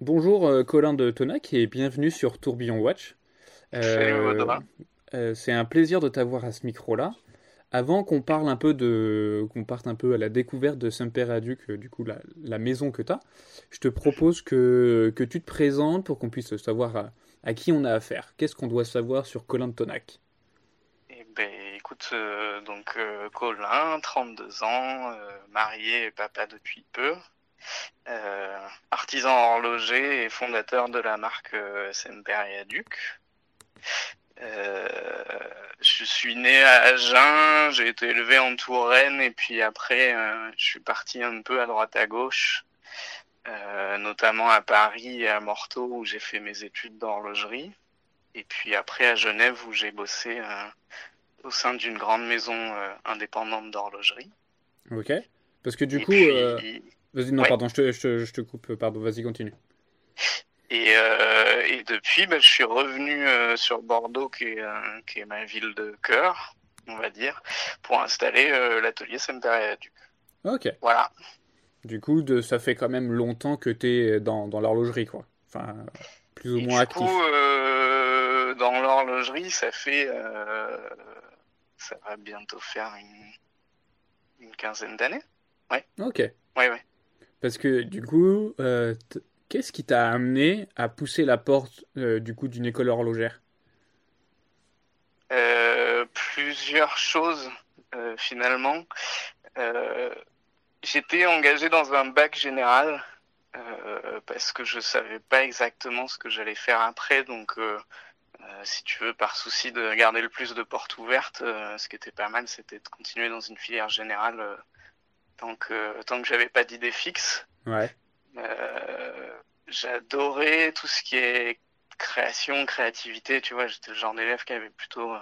Bonjour euh, Colin de Tonac et bienvenue sur Tourbillon Watch. Salut, euh, c'est un plaisir de t'avoir à ce micro-là. Avant qu'on parle un peu de, qu'on parte un peu à la découverte de Saint-Père-Aduc, du coup la, la maison que tu as, je te propose que, que tu te présentes pour qu'on puisse savoir à, à, qui on a affaire. Qu'est-ce qu'on doit savoir sur Colin de Tonac? Eh ben, écoute, euh, donc euh, Colin, 32 ans, euh, marié et papa depuis peu, euh, artisan horloger et fondateur de la marque euh, Saint-Père-Aduc. Euh, je suis né à Agen, j'ai été élevé en Touraine et puis après je suis parti un peu à droite à gauche, notamment à Paris et à Morteau où j'ai fait mes études d'horlogerie. Et puis après à Genève où j'ai bossé euh, au sein d'une grande maison euh, indépendante d'horlogerie. Ok. Parce que du et coup... puis, euh, Vas-y, non, ouais. pardon, je te, je, te, je te coupe, pardon, vas-y, continue. Et, euh, et depuis, ben, je suis revenu euh, sur Bordeaux, qui est, euh, qui est ma ville de cœur, on va dire, pour installer l'atelier Saint-Père-Duc. Ok. Voilà. Du coup, de, ça fait quand même longtemps que tu es dans, dans l'horlogerie, quoi. Enfin, plus ou Et moins du actif. coup, euh, dans l'horlogerie, ça fait, ça va bientôt faire une, une quinzaine d'années. Ok. Ouais, ouais. Parce que du coup, euh, qu'est-ce qui t'a amené à pousser la porte euh, du coup d'une école horlogère? Euh, plusieurs choses euh, finalement. J'étais engagé dans un bac général parce que je savais pas exactement ce que j'allais faire après. Donc, si tu veux, par souci de garder le plus de portes ouvertes, ce qui était pas mal, c'était de continuer dans une filière générale tant que tant que j'avais pas d'idée fixe. Ouais. Euh, j'adorais tout ce qui est création, créativité. Tu vois, j'étais le genre d'élève qui avait plutôt euh,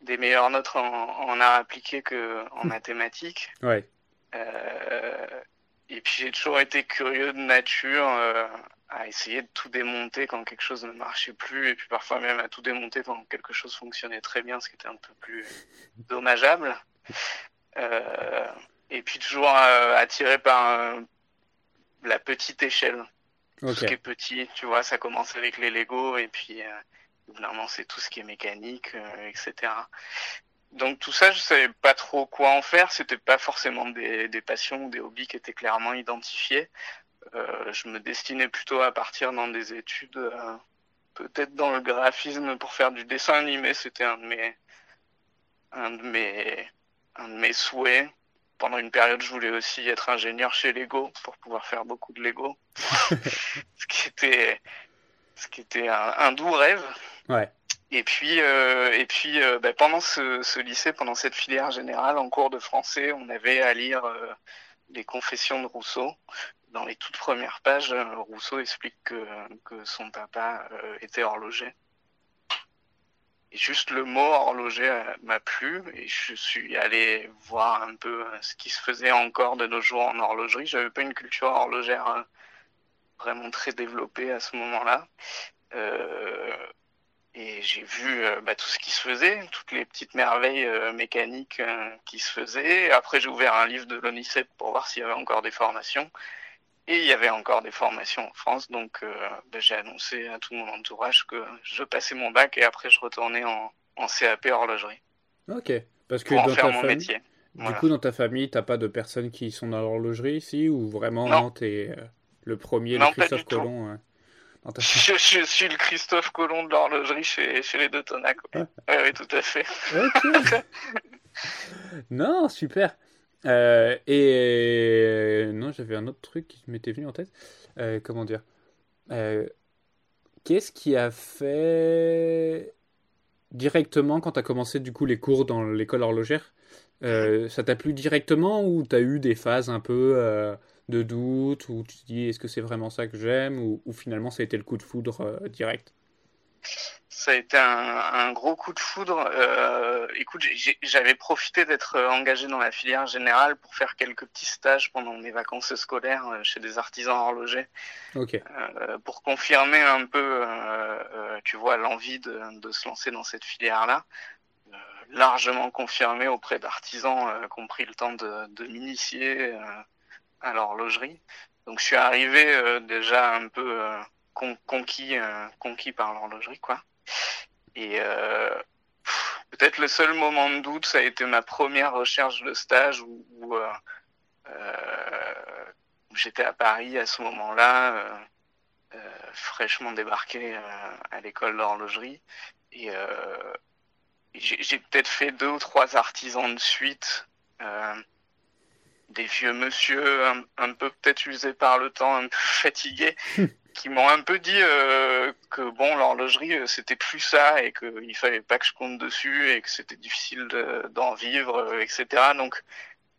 des meilleures notes en, en art appliqué que en mathématiques. Ouais. Euh, et puis j'ai toujours été curieux de nature, euh, à essayer de tout démonter quand quelque chose ne marchait plus, et puis parfois même à tout démonter quand quelque chose fonctionnait très bien, ce qui était un peu plus dommageable. Euh, et puis toujours euh, attiré par euh, la petite échelle tout ce qui est petit, tu vois, ça commence avec les Lego et puis euh, c'est tout ce qui est mécanique, euh, etc. Donc tout ça, je savais pas trop quoi en faire. C'était pas forcément des, des passions ou des hobbies qui étaient clairement identifiés. Euh, je me destinais plutôt à partir dans des études, euh, peut-être dans le graphisme pour faire du dessin animé. C'était un de mes, un de mes, un de mes souhaits. Pendant une période, je voulais aussi être ingénieur chez Lego pour pouvoir faire beaucoup de Lego ce qui était ce qui était un, un doux rêve. Ouais. Et puis euh, et puis euh, bah, pendant ce, ce lycée, pendant cette filière générale, en cours de français, on avait à lire euh, les Confessions de Rousseau. Dans les toutes premières pages, Rousseau explique que, que son papa était horloger. Juste le mot horloger euh, m'a plu et je suis allé voir un peu euh, ce qui se faisait encore de nos jours en horlogerie. J'avais pas une culture horlogère euh, vraiment très développée à ce moment-là. Et j'ai vu bah, tout ce qui se faisait, toutes les petites merveilles mécaniques qui se faisaient. Après, j'ai ouvert un livre de l'ONICEP pour voir s'il y avait encore des formations. Et il y avait encore des formations en France, donc euh, bah, j'ai annoncé à tout mon entourage que je passais mon bac et après je retournais en, en CAP horlogerie Ok. Parce que pour en dans faire ta mon famille, métier. du Voilà. coup, dans ta famille, t'as pas de personnes qui sont dans l'horlogerie ici ou vraiment Non. t'es euh, le premier, le Non, Christophe. Colomb Je, je suis le Christophe Colomb de l'horlogerie chez, chez les deux Tonac. Oui, oui, oui, tout à fait. Non, super. Euh, et euh, non, j'avais un autre truc qui m'était venu en tête. Euh, comment dire? Qu'est-ce qui a fait directement quand tu as commencé du coup les cours dans l'école horlogère? Ça t'a plu directement ou t'as eu des phases un peu de doute où tu te dis est-ce que c'est vraiment ça que j'aime ou, ou finalement ça a été le coup de foudre direct? Ça a été un, un gros coup de foudre. Euh, écoute, j'avais profité d'être engagé dans la filière générale pour faire quelques petits stages pendant mes vacances scolaires euh, chez des artisans horlogers, Ok, euh, pour confirmer un peu, euh, euh, tu vois, l'envie de, de se lancer dans cette filière-là. Euh, largement confirmé auprès d'artisans euh, qui ont pris le temps de, de m'initier euh, à l'horlogerie. Donc je suis arrivé déjà un peu conquis, conquis par l'horlogerie, quoi. Et peut-être le seul moment de doute, ça a été ma première recherche de stage où, où, j'étais à Paris à ce moment-là euh, fraîchement débarqué euh, à l'école d'horlogerie. Et euh, j'ai peut-être fait deux ou trois artisans de suite des vieux monsieur un, peu peut-être usés par le temps, un peu fatigués, qui m'ont un peu dit que bon l'horlogerie c'était plus ça et qu'il fallait pas que je compte dessus et que c'était difficile d'en vivre, etc. Donc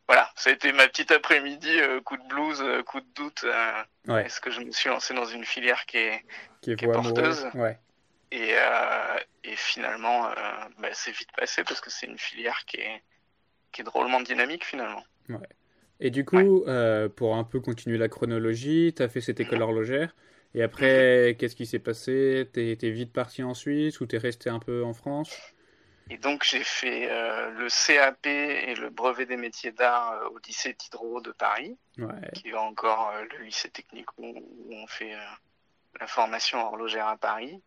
voilà, ça a été ma petite après-midi, euh, coup de blues, euh, coup de doute. Euh, est-ce que je me suis lancé dans une filière qui est, qui est, porteuse et, et, finalement, bah, c'est vite passé parce que c'est une filière qui est, qui est drôlement dynamique finalement. Et du coup, pour un peu continuer la chronologie, tu as fait cette école horlogère. Et après, qu'est-ce qui s'est passé? T'es es vite parti en Suisse ou t'es resté un peu en France? Et donc j'ai fait euh, le CAP et le brevet des métiers d'art euh, au lycée Diderot de Paris, qui est encore euh, le lycée technique où, on fait la formation horlogère à Paris.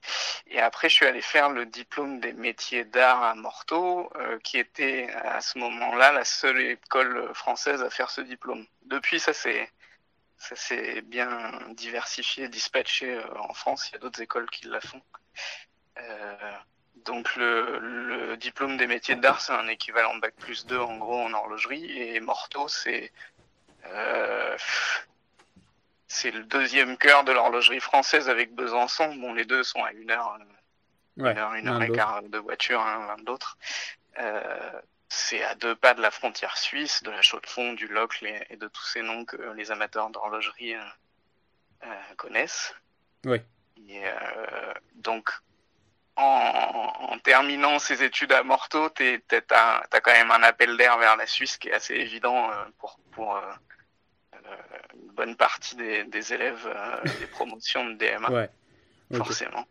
Et après je suis allé faire le diplôme des métiers d'art à Morteau, qui était à ce moment-là la seule école française à faire ce diplôme. Depuis ça c'est ça s'est bien diversifié, dispatché en France. Il y a d'autres écoles qui la font. Donc le, diplôme des métiers d'art, c'est un équivalent bac plus 2 en gros en horlogerie. Et Morteau, c'est euh, c'est le deuxième cœur de l'horlogerie française avec Besançon. Bon, les deux sont à une heure, une heure, une heure et quart de voiture l'un de l'autre. Euh, c'est à deux pas de la frontière suisse, de la Chaux-de-Fonds, du Locle et, de tous ces noms que les amateurs d'horlogerie euh, connaissent. Oui. Et, donc en, terminant ses études à Morteau, tu as, quand même un appel d'air vers la Suisse qui est assez évident euh, pour, pour euh, euh, une bonne partie des, élèves des promotions de DMA. Forcément.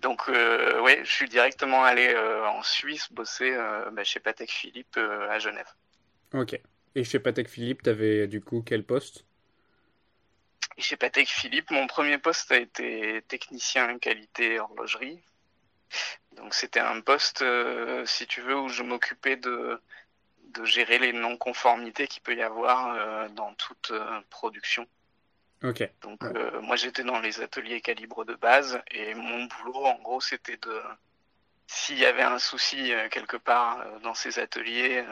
Donc, oui, je suis directement allé en Suisse bosser bah, chez Patek Philippe à Genève. Ok. Et chez Patek Philippe, tu avais du coup quel poste? Chez Patek Philippe, mon premier poste a été technicien qualité horlogerie. Donc c'était un poste, euh, si tu veux, où je m'occupais de, de gérer les non-conformités qu'il peut y avoir euh, dans toute euh, production. Ok. Donc moi j'étais dans les ateliers calibre de base et mon boulot en gros c'était de s'il y avait un souci quelque part dans ces ateliers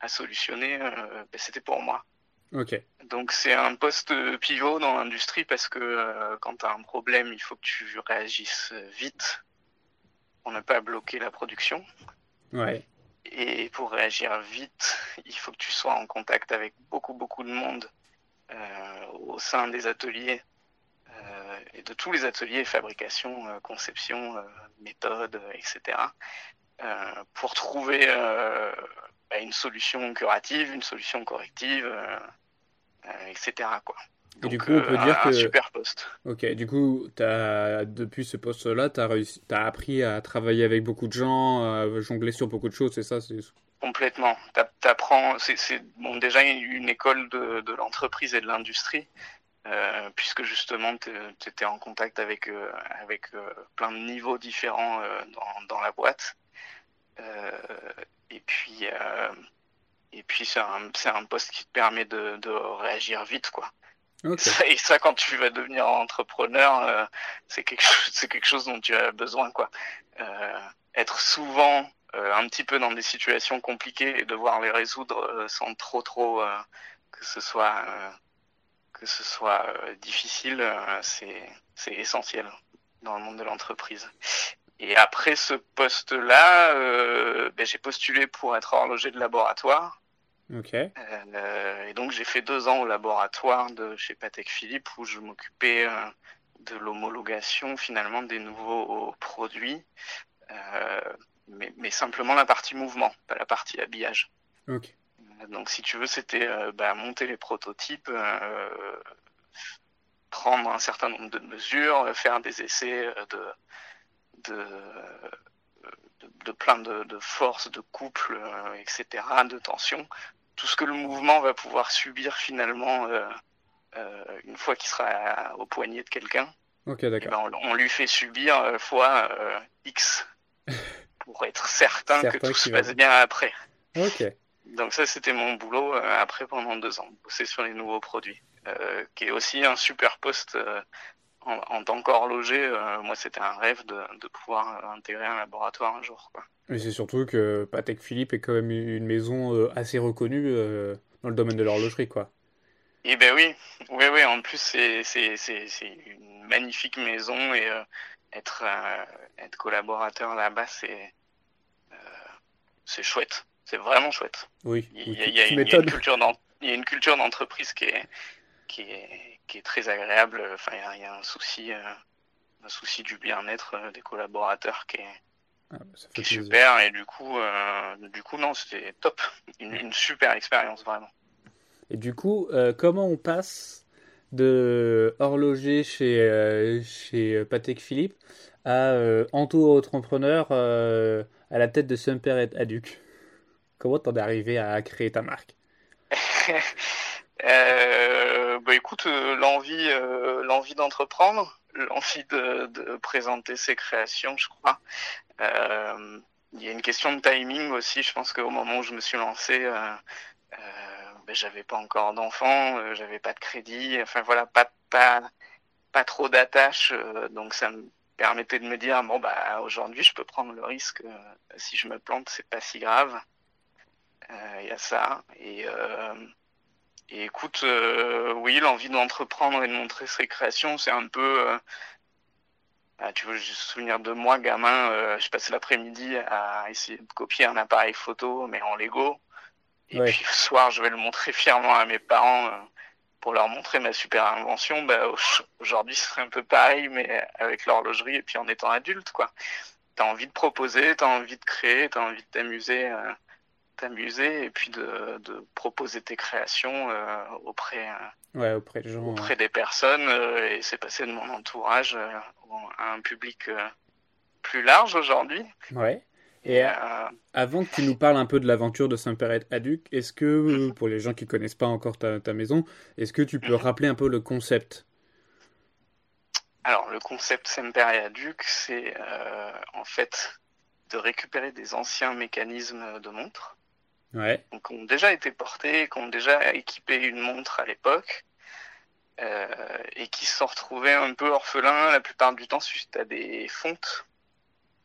à solutionner, ben, c'était pour moi. Ok. Donc c'est un poste pivot dans l'industrie parce que quand tu as un problème, il faut que tu réagisses vite pour ne pas bloquer la production. Ouais. Et pour réagir vite, il faut que tu sois en contact avec beaucoup, beaucoup de monde euh, au sein des ateliers euh, et de tous les ateliers, fabrication, euh, conception, méthode, etc. pour trouver bah, une solution curative, une solution corrective, etc. Quoi. Et du coup, on peut dire que. super poste. Ok, du coup, as, depuis ce poste-là, tu as, as, appris à travailler avec beaucoup de gens, à jongler sur beaucoup de choses, c'est ça Complètement. Tu apprends. C'est bon, déjà une école de, de l'entreprise et de l'industrie, euh, puisque justement, tu étais en contact avec, euh, avec euh, plein de niveaux différents dans, dans, la boîte. et puis. et puis c'est un, un, poste qui te permet de, de réagir vite, quoi. Et ça, quand tu vas devenir entrepreneur, euh, c'est quelque, chose, quelque chose dont tu as besoin, quoi. Euh, être souvent euh, un petit peu dans des situations compliquées et devoir les résoudre sans trop, trop que ce soit que ce soit difficile, c'est c'est essentiel dans le monde de l'entreprise. Et après ce poste-là, ben, j'ai postulé pour être horloger de laboratoire. Euh, et donc j'ai fait deux ans au laboratoire de chez Patek Philippe où je m'occupais euh, de l'homologation finalement des nouveaux produits, euh, mais, mais, simplement la partie mouvement, pas la partie habillage. Donc si tu veux, c'était bah, monter les prototypes, prendre un certain nombre de mesures, faire des essais de, de de, plein de, de forces, de couple, etc., de tension, tout ce que le mouvement va pouvoir subir finalement euh, une fois qu'il sera au poignet de quelqu'un, Ok, eh d'accord. ben, on, on lui fait subir euh, fois euh, X pour être certain, Certain que tout se va passe bien après. Ok. Donc ça, c'était mon boulot euh, après pendant deux ans, bosser sur les nouveaux produits, euh, qui est aussi un super poste euh, en, en tant qu'horloger. euh, moi, c'était un rêve de, de pouvoir euh, intégrer un laboratoire un jour. Quoi. Mais c'est surtout que Patek Philippe est quand même une maison euh, assez reconnue euh, dans le domaine de l'horlogerie, quoi. Et ben oui, oui, oui. En plus, c'est c'est c'est c'est une magnifique maison et être être collaborateur là-bas, c'est c'est chouette. C'est vraiment chouette. Oui, Il y a, tu, il y a tu une, culture d'en- il y a une culture d'entreprise qui est, qui est, qui est très agréable. Enfin, il y a, il y a un souci, euh, un souci du bien-être euh, des collaborateurs qui est, Ah, bah, qui est super. Et du coup, euh, du coup, non, c'était top. Une, une super expérience, vraiment. Et du coup, euh, comment on passe de horloger chez, euh, chez Patek Philippe à euh, auto-entrepreneur euh, à la tête de Semper et Aduc? Comment t'en es arrivé à créer ta marque? Euh, bah écoute, euh, l'envie, euh, l'envie d'entreprendre, l'envie de, présenter ses créations, je crois. Euh, il y a une question de timing aussi. Je pense qu'au moment où je me suis lancé, ben, j'avais pas encore d'enfant, j'avais pas de crédit, enfin voilà, pas pas pas trop d'attaches, euh, donc ça me permettait de me dire bon bah aujourd'hui je peux prendre le risque. si je me plante, c'est pas si grave. Il y a ça et et écoute, euh, oui, l'envie d'entreprendre et de montrer ses créations, c'est un peu. euh, ah, tu veux juste souvenir de moi, gamin, euh, je passais l'après-midi à essayer de copier un appareil photo, mais en Lego. Et Ouais. puis le soir, je vais le montrer fièrement à mes parents euh, pour leur montrer ma super invention. Bah, au- aujourd'hui, ce serait un peu pareil, mais avec l'horlogerie et puis en étant adulte, quoi. T'as envie de proposer, t'as envie de créer, t'as envie de t'amuser. euh, t'amuser et puis de, de proposer tes créations euh, auprès euh, Ouais, auprès des gens. auprès des personnes euh, et c'est passé de mon entourage euh, à un public plus large aujourd'hui. Ouais. Et avant que tu nous parles un peu de l'aventure de Semper et Aduc, est-ce que, pour les gens qui connaissent pas encore ta, ta maison, est-ce que tu peux rappeler un peu le concept? alors le concept Semper et Duc, c'est en fait de récupérer des anciens mécanismes de montres Ouais. donc, ont déjà été portés, qui ont déjà équipé une montre à l'époque, euh, et qui se sont retrouvés un peu orphelins la plupart du temps suite à des fontes.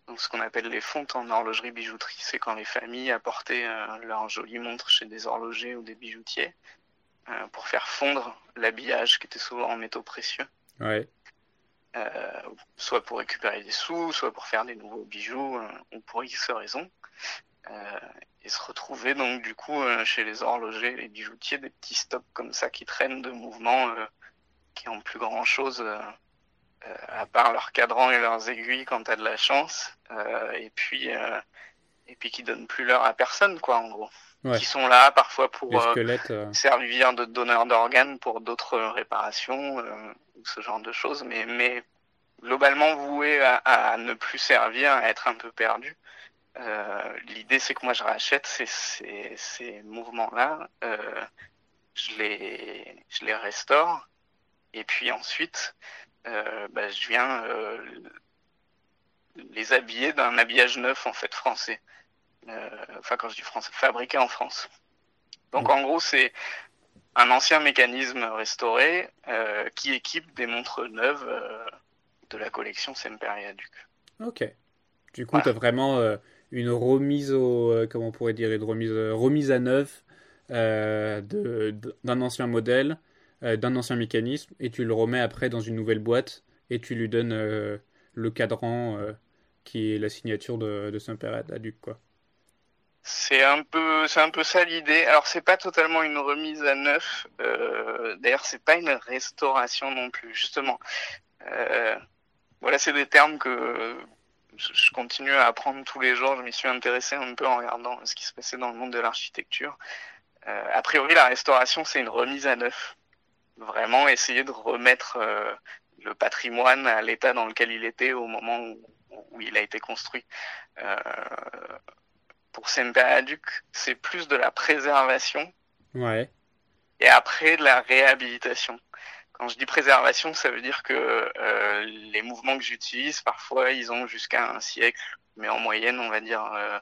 Donc, ce qu'on appelle les fontes en horlogerie bijouterie, c'est quand les familles apportaient euh, leurs jolies montres chez des horlogers ou des bijoutiers euh, pour faire fondre l'habillage qui était souvent en métaux précieux, Ouais. euh, soit pour récupérer des sous, soit pour faire des nouveaux bijoux, euh, ou pour X raisons. Euh, et se retrouver donc du coup euh, chez les horlogers, les bijoutiers, des petits stocks comme ça qui traînent de mouvements euh, qui ont plus grand chose euh, à part leurs cadrans et leurs aiguilles quand t'as de la chance, et puis et puis qui donnent plus l'heure à personne quoi en gros, Ouais. qui sont là parfois pour euh, servir de donneur d'organes pour d'autres réparations euh, ou ce genre de choses, mais, mais globalement voué à, à ne plus servir, à être un peu perdu. Euh, L'idée, c'est que moi, je rachète ces, ces, ces mouvements-là, euh, je, les, je les restaure, et puis ensuite, euh, bah, je viens les habiller d'un habillage neuf, en fait, français. Euh, enfin, quand je dis français, fabriqué en France. Donc, Mm. en gros, c'est un ancien mécanisme restauré euh, qui équipe des montres neuves euh, de la collection Semperia Duc. Ok. Du coup, Voilà. tu as vraiment une remise au, euh, comment on pourrait dire, une remise, euh, remise à neuf euh, d'un ancien modèle, d'un ancien mécanisme, et tu le remets après dans une nouvelle boîte, et tu lui donnes le cadran qui est la signature de, de Saint-Père Aduc, quoi. C'est un peu, c'est un peu ça l'idée. Alors c'est pas totalement une remise à neuf. D'ailleurs, c'est pas une restauration non plus. Justement, voilà, c'est des termes que je, continue à apprendre tous les jours. Je m'y suis intéressé un peu en regardant ce qui se passait dans le monde de l'architecture. Euh, a priori, la restauration, c'est une remise à neuf. Vraiment essayer de remettre euh, le patrimoine à l'état dans lequel il était au moment où, où il a été construit. Euh, pour Semper Duc, c'est plus de la préservation Ouais. et après la réhabilitation. Quand je dis préservation, ça veut dire que euh, les mouvements que j'utilise, parfois, ils ont jusqu'à un siècle, mais en moyenne, on va dire euh,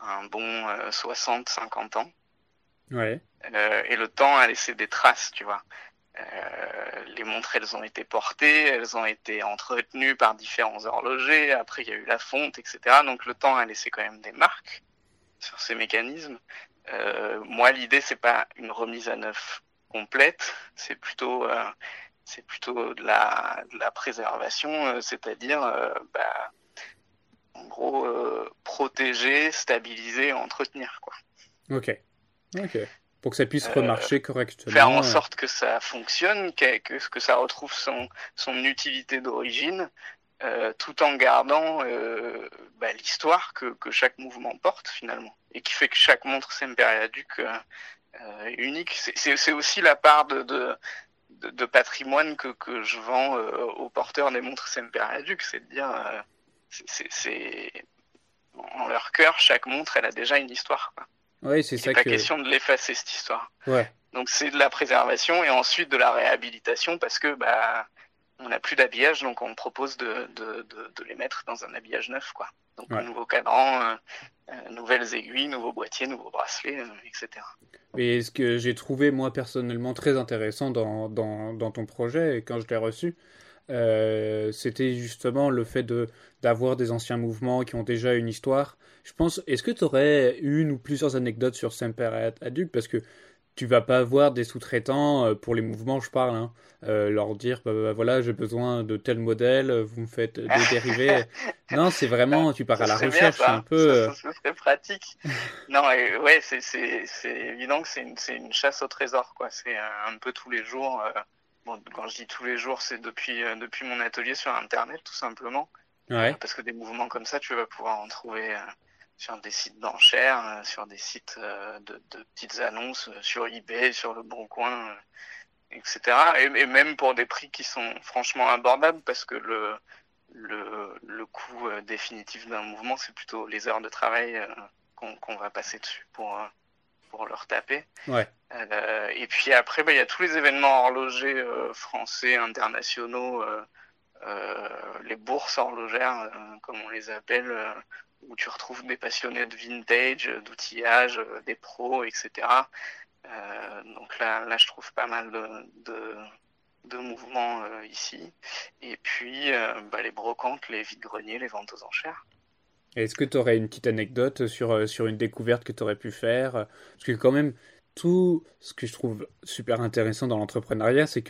un bon 60-50 ans. Ouais. et le temps a laissé des traces, tu vois. les montres, elles ont été portées, elles ont été entretenues par différents horlogers. Après, il y a eu la fonte, etc. Donc, le temps a laissé quand même des marques sur ces mécanismes. Euh, moi, l'idée, c'est pas une remise à neuf complète, c'est plutôt, euh, c'est plutôt de la, de la préservation, euh, c'est-à-dire, euh, bah, en gros, protéger, stabiliser, entretenir, quoi. Ok. Ok. Pour que ça puisse remarcher correctement. Faire en sorte que ça fonctionne, que, que, que ça retrouve son, son utilité d'origine, euh, tout en gardant euh, bah, l'histoire que, que, chaque mouvement porte finalement et qui fait que chaque montre Semperia-Duc euh, unique. C'est aussi la part de, de, de, patrimoine que, que je vends aux porteurs des montres Semperia-Duc, c'est de dire c'est en leur cœur chaque montre elle a déjà une histoire. Oui, c'est ça. Pas question de l'effacer cette histoire. Ouais. Donc c'est de la préservation et ensuite de la réhabilitation parce que bah on n'a plus d'habillage, donc on propose de, de, de, de, les mettre dans un habillage neuf, quoi. Donc un nouveau cadran, euh, euh, nouvelles aiguilles, nouveaux boîtiers, nouveaux bracelets, euh, etc. Et ce que j'ai trouvé moi personnellement très intéressant dans, dans, dans ton projet, quand je l'ai reçu, euh, c'était justement le fait de d'avoir des anciens mouvements qui ont déjà une histoire. Je pense, est-ce que tu aurais une ou plusieurs anecdotes sur Semper Aduc Parce que tu vas pas avoir des sous-traitants euh, pour les mouvements, je parle, hein, euh, leur dire bah, bah, voilà, j'ai besoin de tel modèle, vous me faites des dérivés. non, c'est vraiment, tu pars à la recherche un peu. Ça, serait pratique. non, et, ouais, c'est évident que c'est une, une, chasse au trésor, quoi. C'est un peu tous les jours. Euh, bon, quand je dis tous les jours, c'est depuis, depuis mon atelier sur Internet, tout simplement. Ouais. Parce que des mouvements comme ça, tu vas pouvoir en trouver sur des sites d'enchères, euh, sur des sites euh, de, de, petites annonces euh, sur eBay, sur le Bon Coin, etc. Et, et, même pour des prix qui sont franchement abordables parce que le le, le coût définitif d'un mouvement, c'est plutôt les heures de travail qu'on va passer dessus pour pour leur taper. Ouais. Euh, et puis après, bah, il y a tous les événements horlogers euh, français, internationaux, euh, les bourses horlogères, comme on les appelle, où tu retrouves des passionnés de vintage, d'outillage, euh, des pros, etc. Euh, donc là, là, je trouve pas mal de, de, de mouvements euh, ici. Et puis, euh, bah, les brocantes, les vides-greniers, les ventes aux enchères. Est-ce que tu aurais une petite anecdote sur, euh, sur une découverte que tu aurais pu faire? Parce que quand même, tout ce que je trouve super intéressant dans l'entrepreneuriat, c'est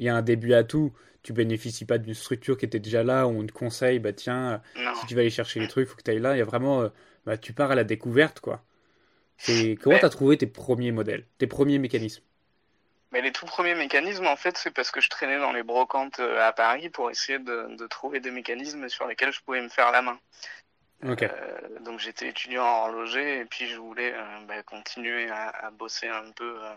qu'il y a un début à tout tu bénéficies pas d'une structure qui était déjà là, où on te conseille, bah tiens, non. si tu vas aller chercher les trucs, faut que tu ailles là. Il y a vraiment, euh, bah, tu pars à la découverte, quoi. Comment tu as trouvé tes premiers modèles, tes premiers mécanismes? Mais les tout premiers mécanismes, en fait, c'est parce que je traînais dans les brocantes euh, à Paris pour essayer de, de trouver des mécanismes sur lesquels je pouvais me faire la main. Okay. Euh, donc j'étais étudiant en horloger et puis je voulais euh, bah, continuer à, à, bosser un peu euh,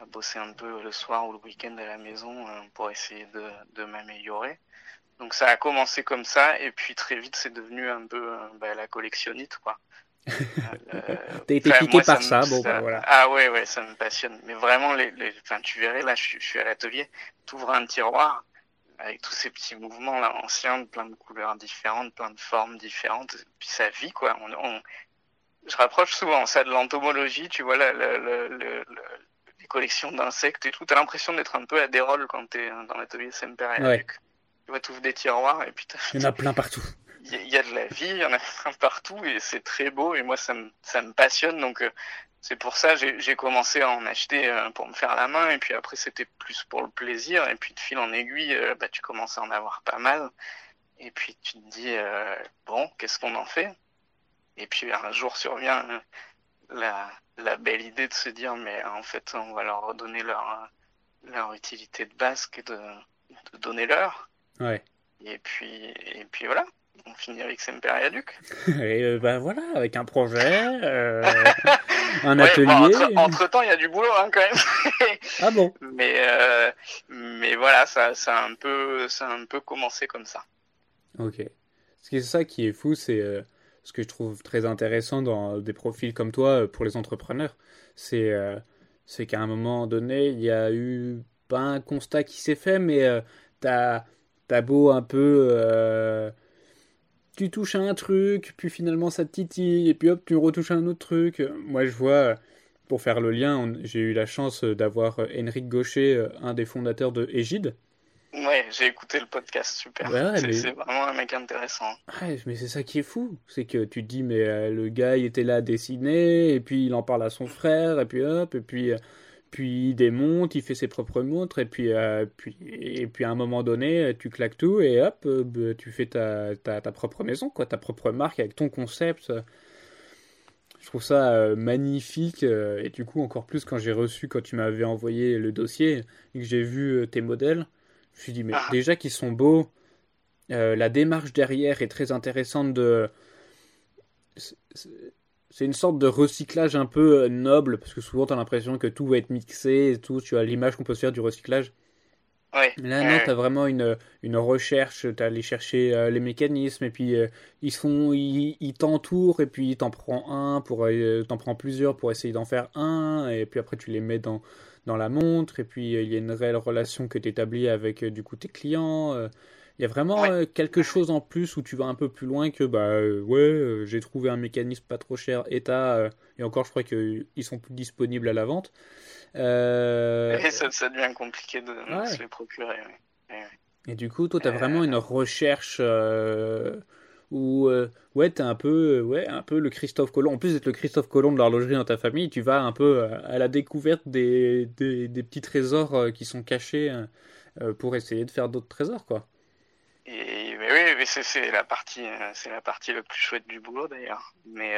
à bosser un peu le soir ou le week-end à la maison euh, pour essayer de, de m'améliorer. Donc ça a commencé comme ça et puis très vite c'est devenu un peu euh, bah, la collectionnite quoi. T'as été piqué par ça, bon bah, voilà. Ah ouais ouais ça me passionne. Mais vraiment les, les... enfin tu verrais là je, je suis à l'atelier, t'ouvres un tiroir avec tous ces petits mouvements là anciens, plein de couleurs différentes, plein de formes différentes, puis ça vit quoi. On, on... Je rapproche souvent ça de l'entomologie, tu vois là, le, le, les collections d'insectes et tout. T'as l'impression d'être un peu à Dérol quand t'es dans l'atelier Semper ouais. Tu vois, t'ouvres des tiroirs et puis Il y en a plein partout. Il y, a de la vie, il y en a plein partout et c'est très beau et moi ça me, ça me passionne donc euh, c'est pour ça j'ai commencé à en acheter euh, pour me faire la main et puis après c'était plus pour le plaisir et puis de fil en aiguille euh, bah, tu commences à en avoir pas mal et puis tu te dis euh, bon qu'est-ce qu'on en fait? Et puis un jour survient la, la belle idée de se dire mais en fait on va leur redonner leur leur utilité de base que de, de donner leur ouais et puis et puis voilà on finit avec Semperia Duc. Et euh, ben voilà, avec un projet, euh, un ouais, atelier. Bon, entre, entre, temps, il y a du boulot hein, quand même. ah bon? Mais euh, mais voilà, ça, ça a un peu, ça a un peu commencé comme ça. Ok. C'est ça qui est fou, c'est euh, ce que je trouve très intéressant dans des profils comme toi pour les entrepreneurs, c'est c'est qu'à un moment donné, il y a eu pas un constat qui s'est fait, mais euh, t'as as beau un peu. Euh, tu touches à un truc, puis finalement ça te titille, et puis hop, tu retouches à un autre truc. Moi, je vois, pour faire le lien, j'ai eu la chance d'avoir Henrik Gaucher, un des fondateurs de Égide. Ouais, j'ai écouté le podcast, super. c'est vraiment un mec intéressant. Ouais, mais c'est ça qui est fou. C'est que tu te dis, mais euh, le gars, il était là à dessiner, et puis il en parle à son frère, et puis hop, et puis, euh, puis il démonte, il fait ses propres montres, et puis, euh, puis, et puis à un moment donné, tu claques tout, et hop, bah, tu fais ta, ta, ta, propre maison, quoi, ta propre marque avec ton concept. Je trouve ça magnifique, et du coup, encore plus quand j'ai reçu, quand tu m'avais envoyé le dossier, et que j'ai vu tes modèles. Je me suis dit, mais ah. déjà qu'ils sont beaux, euh, la démarche derrière est très intéressante de. C'est une sorte de recyclage un peu euh, noble, parce que souvent tu as l'impression que tout va être mixé et tout, tu as l'image qu'on peut se faire du recyclage. Ouais. Là, non, tu as vraiment une, une recherche, tu allé chercher euh, les mécanismes, et puis ils font, ils, t'entourent, et puis t'en prends un, pour t'en prends plusieurs pour essayer d'en faire un, et puis après tu les mets dans, dans la montre, et puis euh, il y a une réelle relation que tu établis avec euh, du coup tes clients. Euh. Il y a vraiment quelque chose en plus où tu vas un peu plus loin que bah ouais j'ai trouvé un mécanisme pas trop cher et et encore je crois qu'ils sont plus disponibles à la vente. Et ça, ça, devient compliqué de se les procurer. Et du coup toi tu as vraiment une recherche où euh, ouais t'es un peu euh, ouais un peu le Christophe Colomb. En plus d'être le Christophe Colomb de l'horlogerie dans ta famille tu vas un peu euh, à la découverte des, des, petits trésors qui sont cachés pour essayer de faire d'autres trésors quoi. Et mais oui mais c'est la partie c'est la partie la plus chouette du boulot d'ailleurs. Mais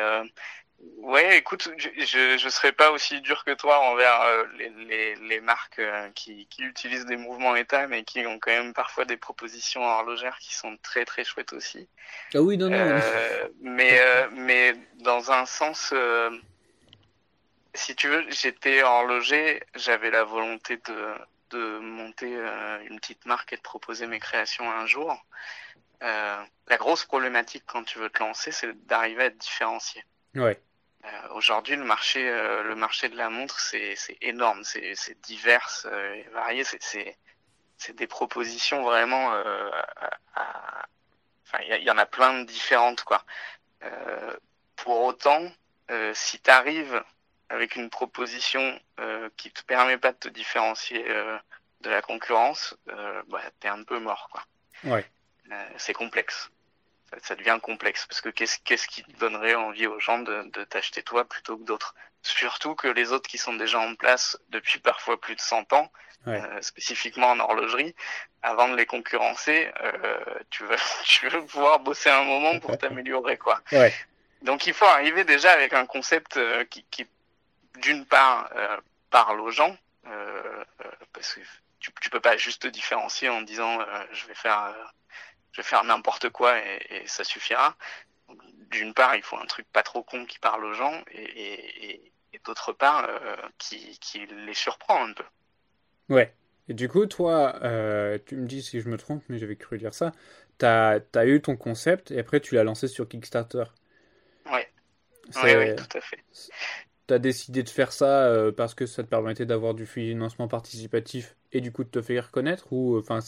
Ouais, écoute, je je serais pas aussi dur que toi envers euh, les, les, les, marques euh, qui, qui utilisent des mouvements état, mais qui ont quand même parfois des propositions horlogères qui sont très très chouettes aussi. Ah oui, non, non. Euh, mais mais dans un sens, si tu veux, j'étais horloger, j'avais la volonté de de monter une petite marque et de proposer mes créations un jour. la grosse problématique quand tu veux te lancer, c'est d'arriver à être différencier. Ouais. Euh, aujourd'hui, le marché, euh, le marché de la montre, c'est énorme, c'est divers euh, et varié. C'est des propositions vraiment. Enfin, il y, en a plein de différentes, quoi. pour autant, si tu arrives avec une proposition qui te permet pas de te différencier de la concurrence, bah, t'es un peu mort, quoi. Ouais. c'est complexe ça, devient complexe parce que qu'est-ce qu'est-ce qui donnerait envie aux gens de, de t'acheter toi plutôt que d'autres? Surtout que les autres qui sont déjà en place depuis parfois plus de 100 ans, euh, spécifiquement en horlogerie, avant de les concurrencer, euh, tu veux pouvoir bosser un moment pour t'améliorer quoi. Ouais. Donc il faut arriver déjà avec un concept euh, qui, qui d'une part parle aux gens parce que tu, tu peux pas juste te différencier en disant je vais faire je vais faire n'importe quoi et, ça suffira. D'une part, il faut un truc pas trop con qui parle aux gens et, d'autre part, euh, qui, les surprend un peu. Ouais. Et du coup, toi, euh, tu me dis si je me trompe, mais j'avais cru dire ça. Tu as, eu ton concept et après tu l'as lancé sur Kickstarter. Ouais. Oui, tout à fait. Tu as décidé de faire ça euh, parce que ça te permettait d'avoir du financement participatif et du coup de te faire reconnaître ou enfin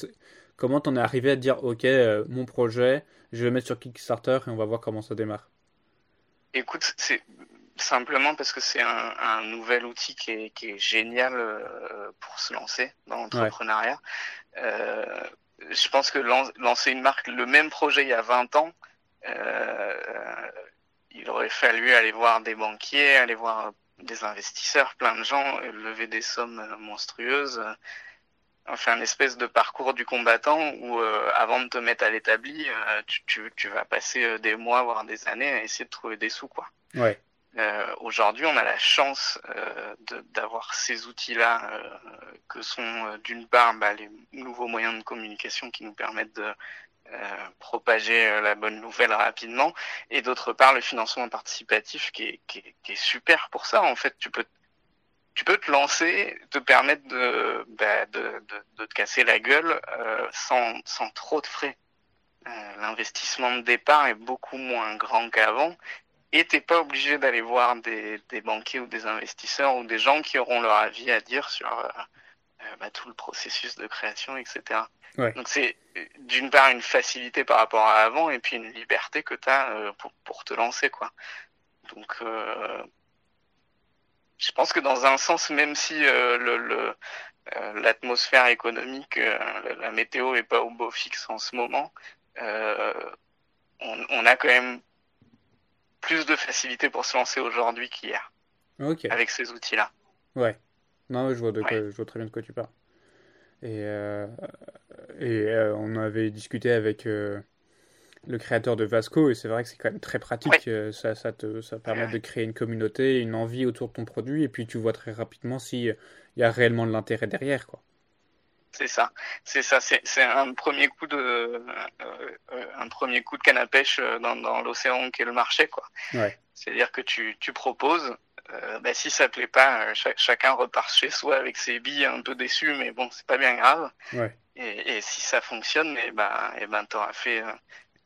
Comment t'en es arrivé à dire, ok, euh, mon projet, je vais le mettre sur Kickstarter et on va voir comment ça démarre? Écoute, c'est simplement parce que c'est un, nouvel outil qui est, génial euh, pour se lancer dans l'entrepreneuriat. Euh, je pense que lancer une marque, le même projet il y a 20 ans, il aurait fallu aller voir des banquiers, aller voir des investisseurs, plein de gens, lever des sommes monstrueuses fait un espèce de parcours du combattant où euh, avant de te mettre à l'établi, euh, tu, tu, tu, vas passer euh, des mois voire des années à essayer de trouver des sous quoi. Ouais. Aujourd'hui, on a la chance d'avoir ces outils-là que sont d'une part bah, les nouveaux moyens de communication qui nous permettent de propager la bonne nouvelle rapidement et d'autre part le financement participatif qui est, qui, est, qui est super pour ça. En fait, tu peux tu peux te lancer, te permettre de, bah, de, de, de, te casser la gueule euh, sans, sans trop de frais. Euh, L'investissement de départ est beaucoup moins grand qu'avant et t'es pas obligé d'aller voir des, des, banquiers ou des investisseurs ou des gens qui auront leur avis à dire sur euh, bah, tout le processus de création, etc. Ouais. Donc c'est d'une part une facilité par rapport à avant et puis une liberté que tu as pour, pour te lancer quoi. Donc je pense que dans un sens, même si euh, le, le l'atmosphère économique, la météo est pas au beau fixe en ce moment, on, on, a quand même plus de facilité pour se lancer aujourd'hui qu'hier. Okay. Avec ces outils-là. Ouais. Non, je vois, de quoi, je vois très bien de quoi tu parles. Et, euh, et euh, on avait discuté avec euh, le créateur de Vasco, et c'est vrai que c'est quand même très pratique. Ouais. Ça, ça, te, ça permet de créer une communauté, une envie autour de ton produit, et puis tu vois très rapidement s'il y a réellement de l'intérêt derrière. quoi. C'est ça, c'est ça, c'est un premier coup de euh, un premier coup de canne à pêche dans, dans l'océan qu'est le marché quoi. Ouais. C'est-à-dire que tu, tu proposes, euh, bah, si ça plaît pas, ch chacun repart chez soi avec ses billes un peu déçu, mais bon, c'est pas bien grave. Ouais. Et, et, si ça fonctionne, et ben, et ben, t'auras fait,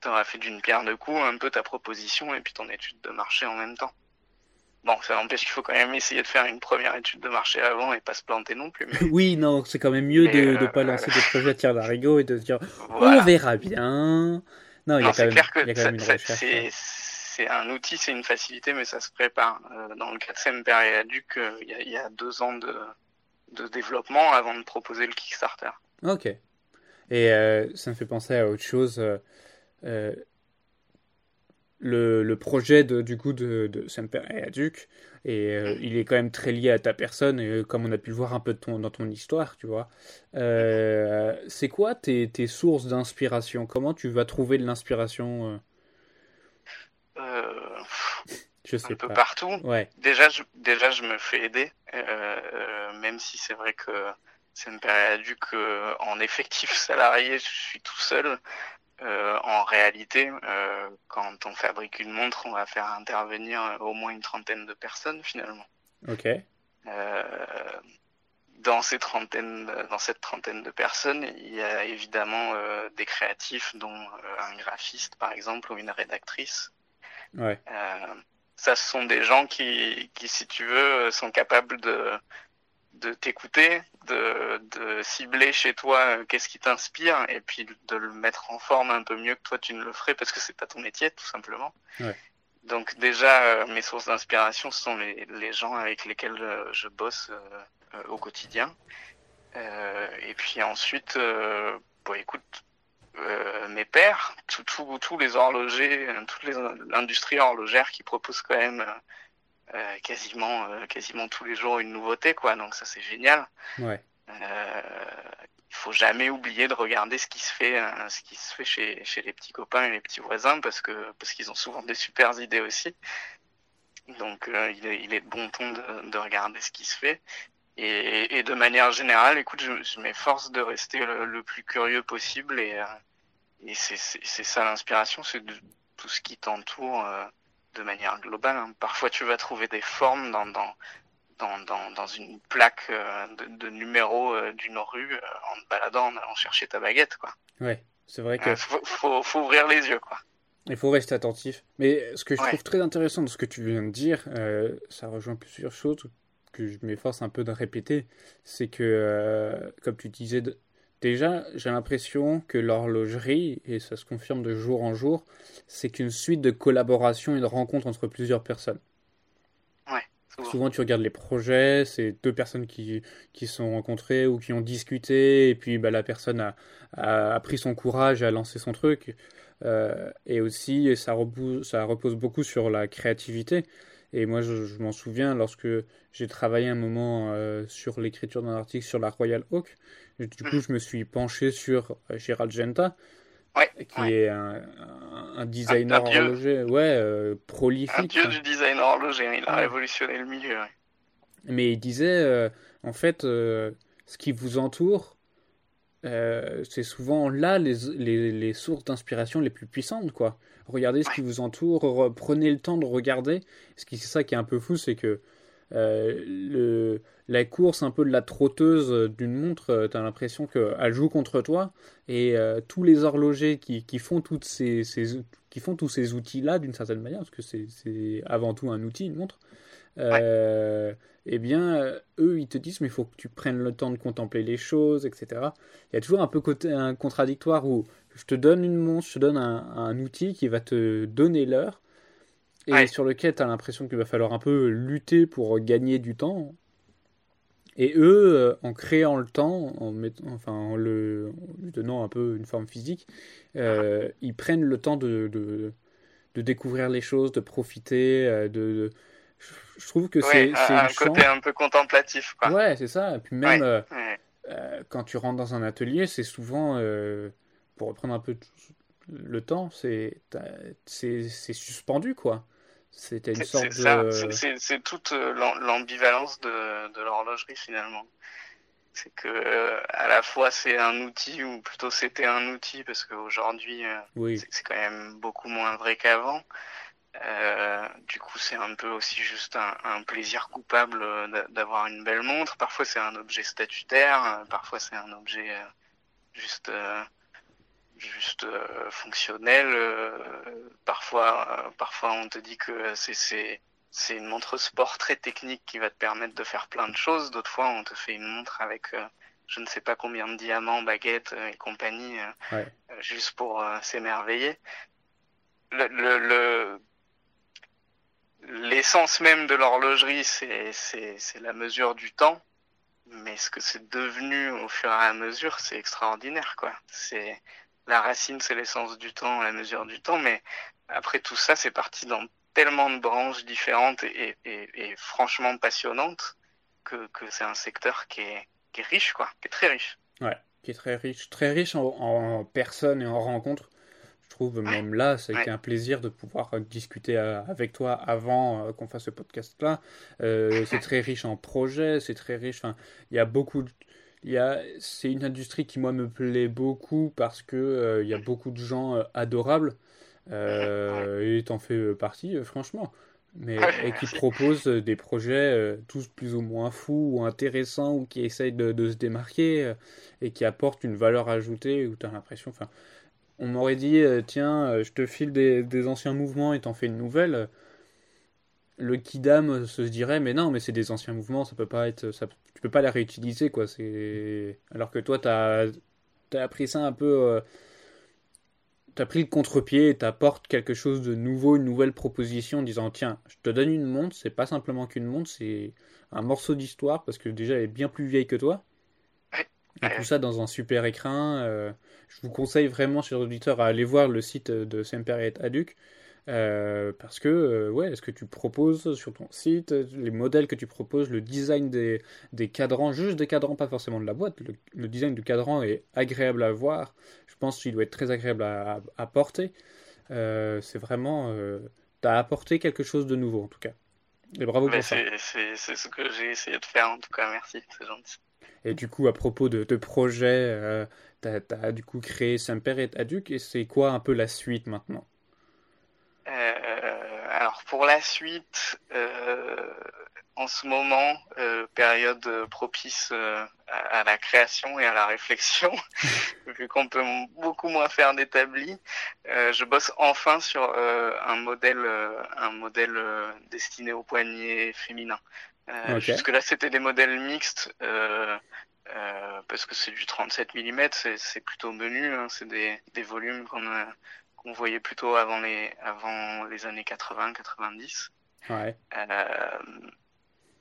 t'auras fait d'une pierre deux coups un peu ta proposition et puis ton étude de marché en même temps. Bon, ça n'empêche qu'il faut quand même essayer de faire une première étude de marché avant et pas se planter non plus. Mais... Oui, non, c'est quand même mieux mais de ne euh... pas lancer des projets à tir d'arigot et de se dire voilà. on verra bien. Non, il y a quand même, clair que c'est un outil, c'est une facilité, mais ça se prépare. Euh, dans le cas de Semper et Aduc, euh, il y, a, il y, a deux ans de, de, développement avant de proposer le Kickstarter. Ok. Et euh, ça me fait penser à autre chose. Euh, le, le, projet de, du coup de, de Semper et Aduc, et euh, il est quand même très lié à ta personne, et comme on a pu le voir un peu de ton, dans ton histoire, tu vois. Euh, c'est quoi tes, tes sources d'inspiration? Comment tu vas trouver de l'inspiration euh, je sais un peu pas. partout. Ouais. Déjà, je, déjà, je me fais aider, euh, même si c'est vrai que c'est une période du que en effectif salarié, je suis tout seul. Euh, en réalité, euh, quand on fabrique une montre, on va faire intervenir au moins une trentaine de personnes finalement. Ok. Euh, dans ces trentaines, dans cette trentaine de personnes, il y a évidemment euh, des créatifs, dont euh, un graphiste par exemple ou une rédactrice. Ouais. Euh, ça, ce sont des gens qui, qui, si tu veux, sont capables de, de t'écouter, de, de cibler chez toi qu'est-ce qui t'inspire, et puis de le mettre en forme un peu mieux que toi tu ne le ferais parce que c'est pas ton métier, tout simplement. Ouais. Donc déjà, euh, mes sources d'inspiration ce sont les, les gens avec lesquels euh, je bosse euh, au quotidien. et puis ensuite, bon, écoute, euh, mes pairs, tous les horlogers, toute l'industrie horlogère qui propose quand même euh, quasiment, euh, quasiment tous les jours une nouveauté, quoi. Donc ça c'est génial. Ouais. il faut jamais oublier de regarder ce qui se fait, hein, ce qui se fait chez, chez les petits copains et les petits voisins, parce que parce qu'ils ont souvent des super idées aussi. Donc il est, il est de bon ton de, de regarder ce qui se fait. Et, et, de manière générale, écoute, je, je m'efforce de rester le, le, plus curieux possible et, euh, et c'est ça l'inspiration, c'est tout ce qui t'entoure euh, de manière globale. Hein. Parfois, tu vas trouver des formes dans, dans, dans, dans, dans une plaque euh, de, de numéros euh, d'une rue en te baladant, en allant chercher ta baguette, quoi. Ouais, c'est vrai que. Faut, faut, faut, ouvrir les yeux, quoi. Il faut rester attentif. Mais ce que je ouais. trouve très intéressant dans ce que tu viens de dire, ça rejoint plusieurs choses que je m'efforce un peu de répéter, c'est que, euh, comme tu disais, déjà, j'ai l'impression que l'horlogerie, et ça se confirme de jour en jour, c'est qu'une suite de collaborations et de rencontres entre plusieurs personnes. Ouais, souvent. souvent, tu regardes les projets, c'est deux personnes qui, qui se sont rencontrées ou qui ont discuté, et puis bah, la personne a, a, a, pris son courage et a lancé son truc. Euh, et aussi, ça repose, ça repose beaucoup sur la créativité. Et moi, je, je m'en souviens lorsque j'ai travaillé un moment euh, sur l'écriture d'un article sur la Royal Oak. Du coup, je me suis penché sur euh, Gérald Genta, ouais, qui ouais. est un, un designer un, un horloger, ouais, euh, prolifique. Un dieu du design horloger, il a ouais. révolutionné le milieu. Mais il disait, euh, en fait, ce qui vous entoure, c'est souvent là les, les, les sources d'inspiration les plus puissantes, quoi regardez ce qui vous entoure, prenez le temps de regarder. Ce qui c'est ça qui est un peu fou, c'est que le, la course un peu de la trotteuse d'une montre, tu as l'impression qu'elle joue contre toi. Et tous les horlogers qui, qui, font toutes ces, ces, qui font tous ces outils-là d'une certaine manière, parce que c'est avant tout un outil, une montre, euh, eh bien, eux, ils te disent, mais il faut que tu prennes le temps de contempler les choses, etc. Il y a toujours un peu côté, un contradictoire où je te donne une montre, je te donne un, outil qui va te donner l'heure, et sur lequel tu as l'impression qu'il va falloir un peu lutter pour gagner du temps. Et eux, euh, en créant le temps, en, enfin, en, le, lui donnant un peu une forme physique, euh, ils prennent le temps de, de, de, découvrir les choses, de profiter, euh, de, je trouve que c'est un côté un peu contemplatif. Quoi. Ouais, c'est ça. Et puis même quand tu rentres dans un atelier, c'est souvent, pour reprendre un peu le temps, c'est suspendu, quoi. C'était une sorte de. C'est toute euh, l'ambivalence de, de l'horlogerie finalement. C'est que euh, à la fois c'est un outil ou plutôt c'était un outil parce qu'aujourd'hui euh, c'est quand même beaucoup moins vrai qu'avant. du coup, c'est un peu aussi juste un, un plaisir coupable d'avoir une belle montre. Parfois, c'est un objet statutaire. Parfois, c'est un objet juste juste euh, fonctionnel. Euh, parfois, euh, parfois, on te dit que c'est c'est une montre sport très technique qui va te permettre de faire plein de choses. D'autres fois, on te fait une montre avec je ne sais pas combien de diamants, baguettes et compagnie, juste pour s'émerveiller. Le, le, l'essence même de l'horlogerie, c'est la mesure du temps. Mais ce que c'est devenu au fur et à mesure, c'est extraordinaire, quoi. C'est, la racine, c'est l'essence du temps, la mesure du temps, mais après tout ça, c'est parti dans tellement de branches différentes et, franchement passionnantes que, c'est un secteur qui est, riche, quoi, qui est très riche. Ouais, qui est très riche, très riche en, personnes et en rencontres. Je trouve même là, ça a été un plaisir de pouvoir discuter euh, avec toi avant euh, qu'on fasse ce podcast-là. Euh, c'est très riche en projets, c'est très riche. il y a beaucoup de c'est une industrie qui moi me plaît beaucoup parce que euh, y a beaucoup de gens euh, adorables euh, et t'en fais partie franchement. Mais et qui proposent des projets tous plus ou moins fous ou intéressants ou qui essayent de, se démarquer et qui apportent une valeur ajoutée où tu as l'impression enfin on m'aurait dit tiens je te file des, des anciens mouvements et t'en fais une nouvelle. Le Kidam se dirait mais non mais c'est des anciens mouvements ça peut pas être ça, peux pas les réutiliser quoi. C'est alors que toi t'as as appris ça un peu tu euh, t'as pris le contre-pied et t'apportes quelque chose de nouveau une nouvelle proposition en disant tiens je te donne une montre c'est pas simplement qu'une montre c'est un morceau d'histoire parce que déjà elle est bien plus vieille que toi. Et tout ça dans un super écran euh, je vous conseille vraiment chers auditeurs à aller voir le site de Semper et Aduc euh, parce que, euh, ouais, ce que tu proposes sur ton site, les modèles que tu proposes, le design des, des cadrans, juste des cadrans, pas forcément de la boîte, le, design du cadran est agréable à voir. Je pense qu'il doit être très agréable à, à, porter. Euh, c'est vraiment. tu as apporté quelque chose de nouveau, en tout cas. Et bravo pour ça. C'est ce que j'ai essayé de faire, en tout cas, merci, c'est gentil. Et du coup, à propos de, de projet, tu as, du coup créé Semper et Aduc, et c'est quoi un peu la suite maintenant? Euh, alors pour la suite, euh, en ce moment, euh, période propice à, la création et à la réflexion, vu qu'on peut beaucoup moins faire d'établi, je bosse enfin sur un modèle, un modèle destiné au poignet féminin. Jusque là, c'était des modèles mixtes. parce que c'est du 37 mm, c'est plutôt menu, hein, c'est des, des volumes qu'on a, qu'on voyait plutôt avant les, avant les années 80-90. Ouais. Euh,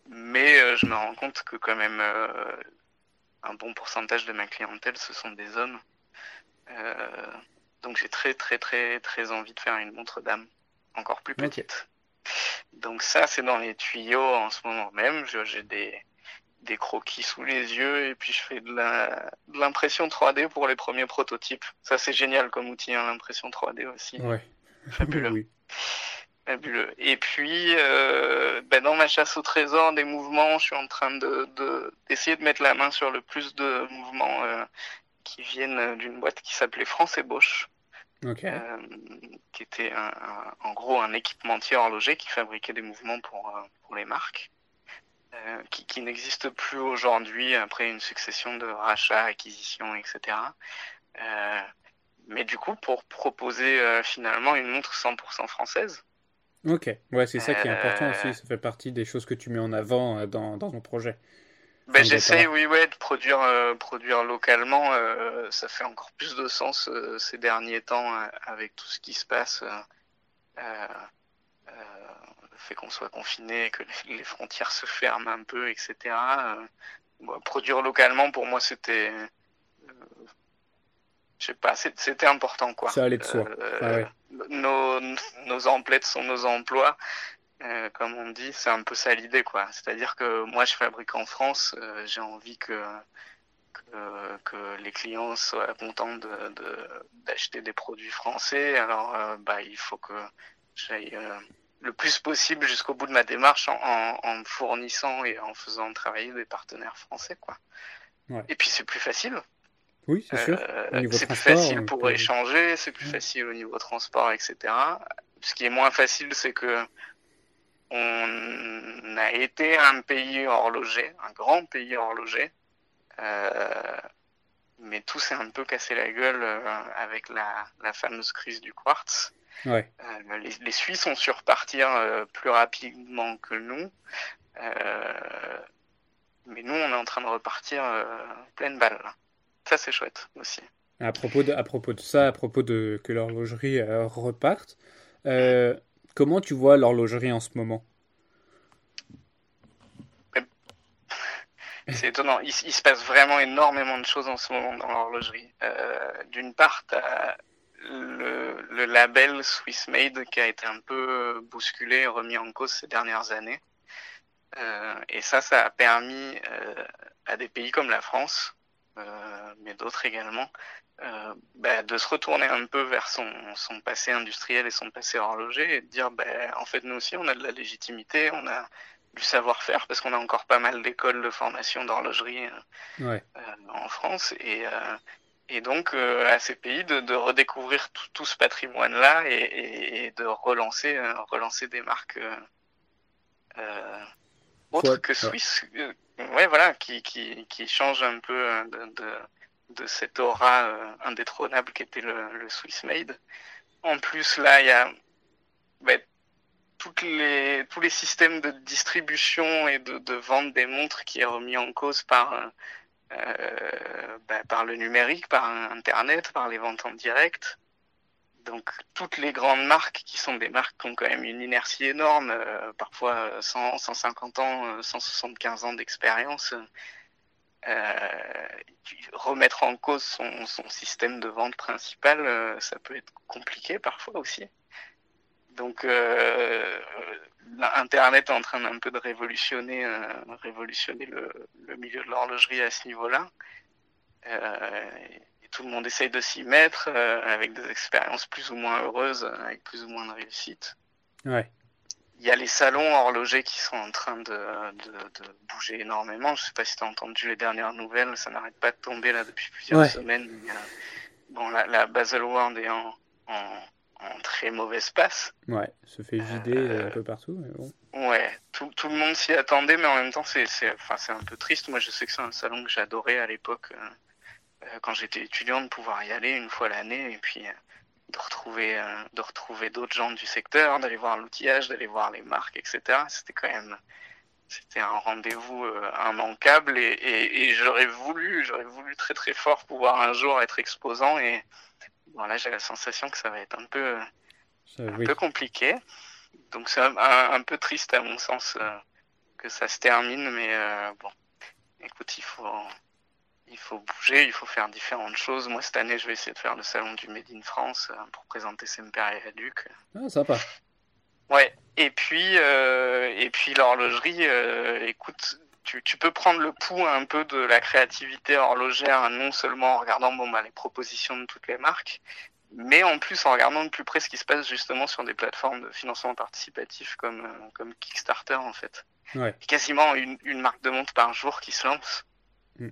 mais euh, je me rends compte que quand même euh, un bon pourcentage de ma clientèle, ce sont des hommes. donc j'ai très très très très envie de faire une montre d'âme encore plus petite. Donc ça c'est dans les tuyaux en ce moment même. J'ai des des croquis sous les yeux et puis je fais de l'impression 3D pour les premiers prototypes. Ça c'est génial comme outil, hein, l'impression 3D aussi. Ouais. Fabuleux. Fabuleux. Et puis, euh, ben dans ma chasse au trésor des mouvements, je suis en train de d'essayer de, mettre la main sur le plus de mouvements euh, qui viennent d'une boîte qui s'appelait France et Bosch. Euh, qui était un, en gros un équipementier horloger qui fabriquait des mouvements pour, pour les marques. Qui, qui n'existe plus aujourd'hui après une succession de rachats, acquisitions, etc. mais du coup, pour proposer finalement une montre 100% française, Ok, ouais, c'est ça qui est important aussi. Ça fait partie des choses que tu mets en avant dans, dans ton projet. Ben, J'essaie, oui, ouais, de produire, euh, produire localement. Euh, ça fait encore plus de sens euh, ces derniers temps avec tout ce qui se passe. Fait qu'on soit confiné, que les frontières se ferment un peu, etc. produire localement, pour moi, c'était. je sais pas, c'était important, quoi. Ça allait de soi. Ah nos, nos emplettes sont nos emplois. Euh, comme on dit, c'est un peu ça l'idée, quoi. C'est-à-dire que moi, je fabrique en France, euh, j'ai envie que, que, que, les clients soient contents d'acheter de, des produits français. Alors, euh, bah, il faut que j'aille le plus possible jusqu'au bout de ma démarche en, en, en, fournissant et en faisant travailler des partenaires français, quoi. Ouais. Et puis, c'est plus facile. Oui, c'est sûr. c'est plus facile pour échanger, c'est plus facile au niveau transport, etc. Ce qui est moins facile, c'est que on a été un pays horloger, un grand pays horloger, euh, mais tout s'est un peu cassé la gueule euh, avec la, la, fameuse crise du quartz. Ouais. Euh, les, les, Suisses ont su repartir euh, plus rapidement que nous, euh, mais nous, on est en train de repartir pleine balle. Ça, c'est chouette aussi. À propos, de, à propos de ça, à propos de que l'horlogerie reparte, Comment tu vois l'horlogerie en ce moment? C'est étonnant. Il, se passe vraiment énormément de choses en ce moment dans l'horlogerie. D'une part, le, le, label Swiss Made qui a été un peu bousculé, remis en cause ces dernières années. Euh, et ça, ça a permis euh, à des pays comme la France, euh, mais d'autres également, euh, bah, de se retourner un peu vers son, son, passé industriel et son passé horloger et de dire bah, en fait nous aussi on a de la légitimité, on a du savoir-faire parce qu'on a encore pas mal d'écoles de formation d'horlogerie euh, ouais. euh, en France et, euh, et donc euh, à ces pays de, de redécouvrir tout, tout ce patrimoine là et, et, et, de relancer relancer des marques autres que Suisse ouais voilà qui, qui, qui changent un peu de, de de cette aura euh, indétrônable qu'était le, le Swiss Made. En plus, là, il y a bah, toutes les, tous les systèmes de distribution et de, de vente des montres qui est remis en cause par, euh, bah, par le numérique, par Internet, par les ventes en direct. Donc toutes les grandes marques qui sont des marques qui ont quand même une inertie énorme, euh, parfois 100, 150 ans, 175 ans d'expérience, euh, remettre en cause son, système de vente principal, euh, ça peut être compliqué parfois aussi. Donc, euh, Internet est en train d'un peu de révolutionner, euh, révolutionner le, le, milieu de l'horlogerie à ce niveau-là. Euh, et tout le monde essaye de s'y mettre avec des expériences plus ou moins heureuses, avec plus ou moins de réussite. Ouais il y a les salons horlogers qui sont en train de, de, de bouger énormément. Je sais pas si tu as entendu les dernières nouvelles, ça n'arrête pas de tomber là depuis plusieurs ouais. semaines. Bon, la, la Basel World est en, en, en, très mauvaise passe. Ouais, se fait vider euh, un peu partout. Mais bon. Ouais, tout, tout le monde s'y attendait, mais en même temps, c'est enfin, un peu triste. Moi, je sais que c'est un salon que j'adorais à l'époque, euh, quand j'étais étudiant, de pouvoir y aller une fois l'année. Et puis, euh, de retrouver, euh, de retrouver d'autres gens du secteur, d'aller voir l'outillage, d'aller voir les marques, etc. C'était quand même, c'était un rendez-vous euh, immanquable et, et, et j'aurais voulu, j'aurais voulu très très fort pouvoir un jour être exposant et voilà, j'ai la sensation que ça va être un peu, ça, un oui. peu compliqué. Donc c'est un, peu triste à mon sens euh, que ça se termine, mais euh, bon, écoute, il faut, il faut bouger, il faut faire différentes choses. Moi, cette année, je vais essayer de faire le salon du Made in France euh, pour présenter Semper et Duc. Ah, sympa. Ouais. Et puis, euh, et puis l'horlogerie, euh, écoute, tu, tu, peux prendre le pouls un peu de la créativité horlogère, non seulement en regardant bon, bah, les propositions de toutes les marques, mais en plus en regardant de plus près ce qui se passe justement sur des plateformes de financement participatif comme, comme Kickstarter, en fait. Ouais. Quasiment une, une marque de montre par jour qui se lance. Mm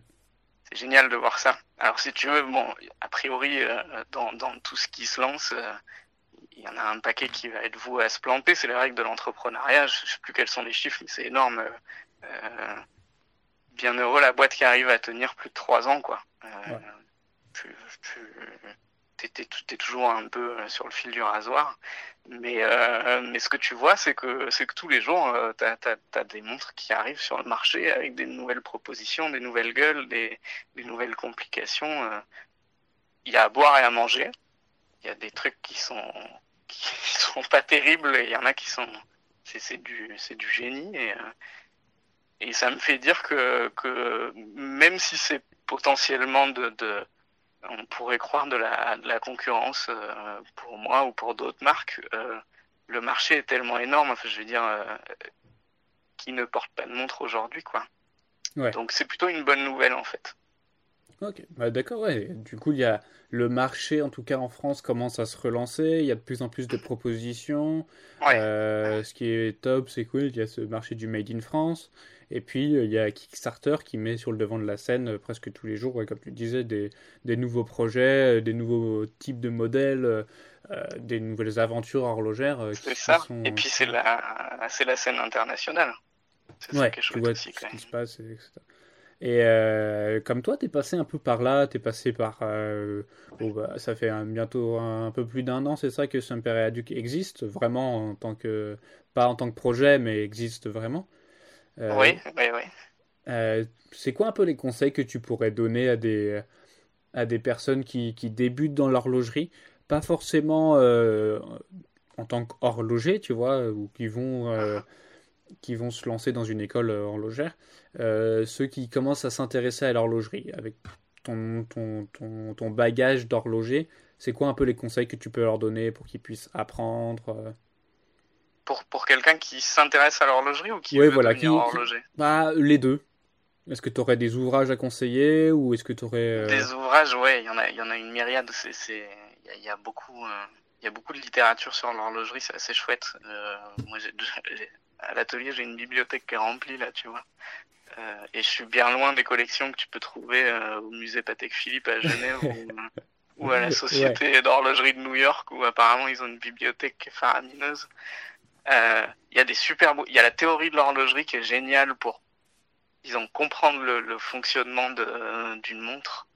c'est génial de voir ça. Alors si tu veux, bon, a priori, euh, dans, dans, tout ce qui se lance, euh, il y en a un paquet qui va être voué à se planter. C'est les règles de l'entrepreneuriat. Je sais plus quels sont les chiffres, mais c'est énorme. Bien heureux la boîte qui arrive à tenir plus de trois ans, quoi. Ouais. Tu, t'es toujours un peu sur le fil du rasoir. Mais, euh, mais ce que tu vois, c'est que, c'est que tous les jours, euh, tu as, des montres qui arrivent sur le marché avec des nouvelles propositions, des nouvelles gueules, des, des nouvelles complications. Euh. Il y a à boire et à manger. Il y a des trucs qui sont, qui sont pas terribles et il y en a qui sont. C'est du, du génie. Et, et ça me fait dire que, que même si c'est potentiellement de, de on pourrait croire de la, de la concurrence euh, pour moi ou pour d'autres marques. Euh, le marché est tellement énorme, enfin, je veux dire, euh, qui ne porte pas de montre aujourd'hui, quoi. Ouais. Donc c'est plutôt une bonne nouvelle en fait. Ok, bah, d'accord, ouais. Du coup, il y a le marché, en tout cas en France, commence à se relancer. Il y a de plus en plus de propositions. Ouais. ce qui est top, c'est cool. Il y a ce marché du Made in France. Et puis, euh, il y a Kickstarter qui met sur le devant de la scène euh, presque tous les jours, comme tu disais, des, des, nouveaux projets, euh, des nouveaux types de modèles, des nouvelles aventures horlogères. c'est ça. Et puis, c'est la, c'est la scène internationale. C'est ouais, ça tu vois aussi, ce qui se passe, etc. Et comme toi, tu es passé un peu par là, tu es passé par... bon, bah, ça fait bientôt un, peu plus d'un an, c'est ça que Sumper et Aduc existe, vraiment en tant que... Pas en tant que projet, mais existe vraiment? Euh, oui, oui, oui. Euh, c'est quoi un peu les conseils que tu pourrais donner à des, à des personnes qui, qui débutent dans l'horlogerie? Pas forcément euh, en tant qu'horloger, tu vois, ou qui vont, qui vont se lancer dans une école horlogère. ceux qui commencent à s'intéresser à l'horlogerie avec ton, ton, ton, ton bagage d'horloger, c'est quoi un peu les conseils que tu peux leur donner pour qu'ils puissent apprendre pour, pour quelqu'un qui s'intéresse à l'horlogerie ou qui veut voilà, devenir horloger bah, Les deux. Est-ce que tu aurais des ouvrages à conseiller ou est-ce que tu aurais... Euh, des ouvrages, ouais, il y, en a, y en a une myriade. Il y, a, beaucoup, euh, y a beaucoup de littérature sur l'horlogerie, c'est assez chouette. Euh, moi, à l'atelier, j'ai une bibliothèque qui est remplie, là, tu vois. et je suis bien loin des collections que tu peux trouver au musée Patek Philippe à Genève ou, à la Société d'horlogerie de New York, où apparemment ils ont une bibliothèque faramineuse. Euh, il y a des super il y a la théorie de l'horlogerie qui est géniale pour disons comprendre le, le fonctionnement d'une montre.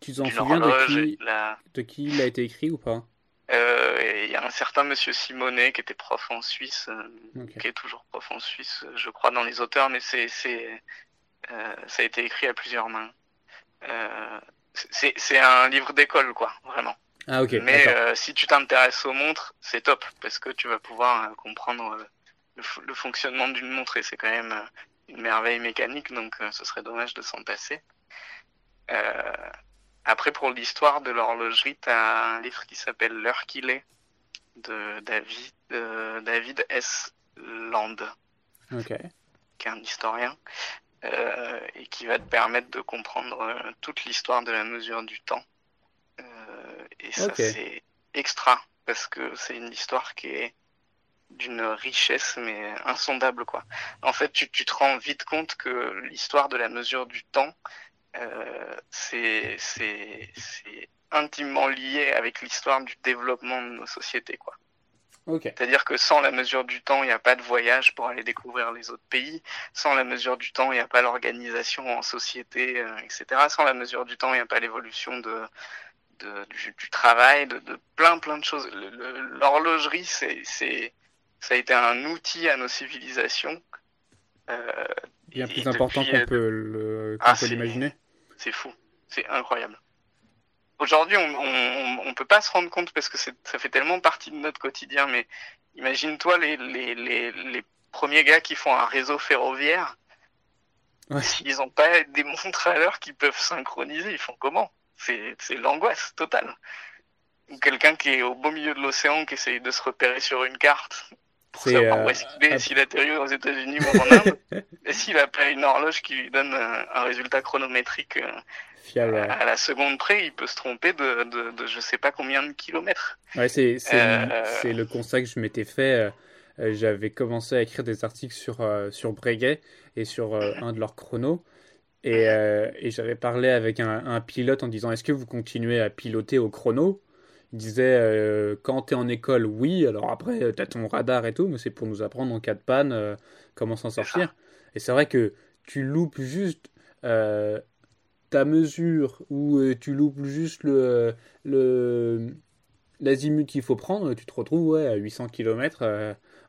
Tu t'en souviens de qui, de qui il a été écrit ou pas? Euh, Il y a un certain monsieur Simonet qui était prof en Suisse, euh, qui est toujours prof en Suisse, je crois, dans les auteurs, mais c'est, euh, ça a été écrit à plusieurs mains. C'est, c'est un livre d'école, quoi, vraiment. Ah, Mais euh, si tu t'intéresses aux montres, c'est top parce que tu vas pouvoir euh, comprendre euh, le, fonctionnement d'une montre et c'est quand même une merveille mécanique, donc ce serait dommage de s'en passer. après, pour l'histoire de l'horlogerie, tu as un livre qui s'appelle L'heure qu'il est de David, David S. Land, qui est un historien. et qui va te permettre de comprendre toute l'histoire de la mesure du temps et ça, c'est extra, parce que c'est une histoire qui est d'une richesse, mais insondable, quoi. En fait, tu, tu te rends vite compte que l'histoire de la mesure du temps, euh, c'est intimement lié avec l'histoire du développement de nos sociétés, quoi. C'est-à-dire que sans la mesure du temps, il n'y a pas de voyage pour aller découvrir les autres pays. Sans la mesure du temps, il n'y a pas l'organisation en société, euh, etc. Sans la mesure du temps, il n'y a pas l'évolution de, du, travail, de, plein plein de choses. L'horlogerie, c'est, c'est, ça a été un outil à nos civilisations. Euh, Bien plus important qu'on peut, le, ah, l'imaginer. C'est fou, c'est incroyable. Aujourd'hui, on, on, peut pas se rendre compte parce que ça fait tellement partie de notre quotidien, mais imagine-toi les, les, les, les premiers gars qui font un réseau ferroviaire. S'ils n'ont pas des montres à l'heure qui peuvent synchroniser, ils font comment? C'est l'angoisse totale. Quelqu'un qui est au beau milieu de l'océan, qui essaye de se repérer sur une carte pour savoir où est-ce qu'il est, s'il atterrit aux États-Unis ou en Inde, et s'il a pas une horloge qui lui donne un, résultat chronométrique euh, à la seconde près, il peut se tromper de, de, de je sais pas combien de kilomètres. Ouais, c'est euh... le constat que je m'étais fait. Euh, j'avais commencé à écrire des articles sur, euh, sur Breguet et sur un de leurs chronos. Euh, et, j'avais parlé avec un, pilote en disant Est-ce que vous continuez à piloter au chrono? Il disait euh, Quand tu es en école, oui. Alors après, tu as ton radar et tout, mais c'est pour nous apprendre en cas de panne euh, comment s'en sortir. Et c'est vrai que tu loupes juste euh, ta mesure ou euh, tu loupes juste le, le l'azimut qu'il faut prendre, tu te retrouves ouais, à 800 km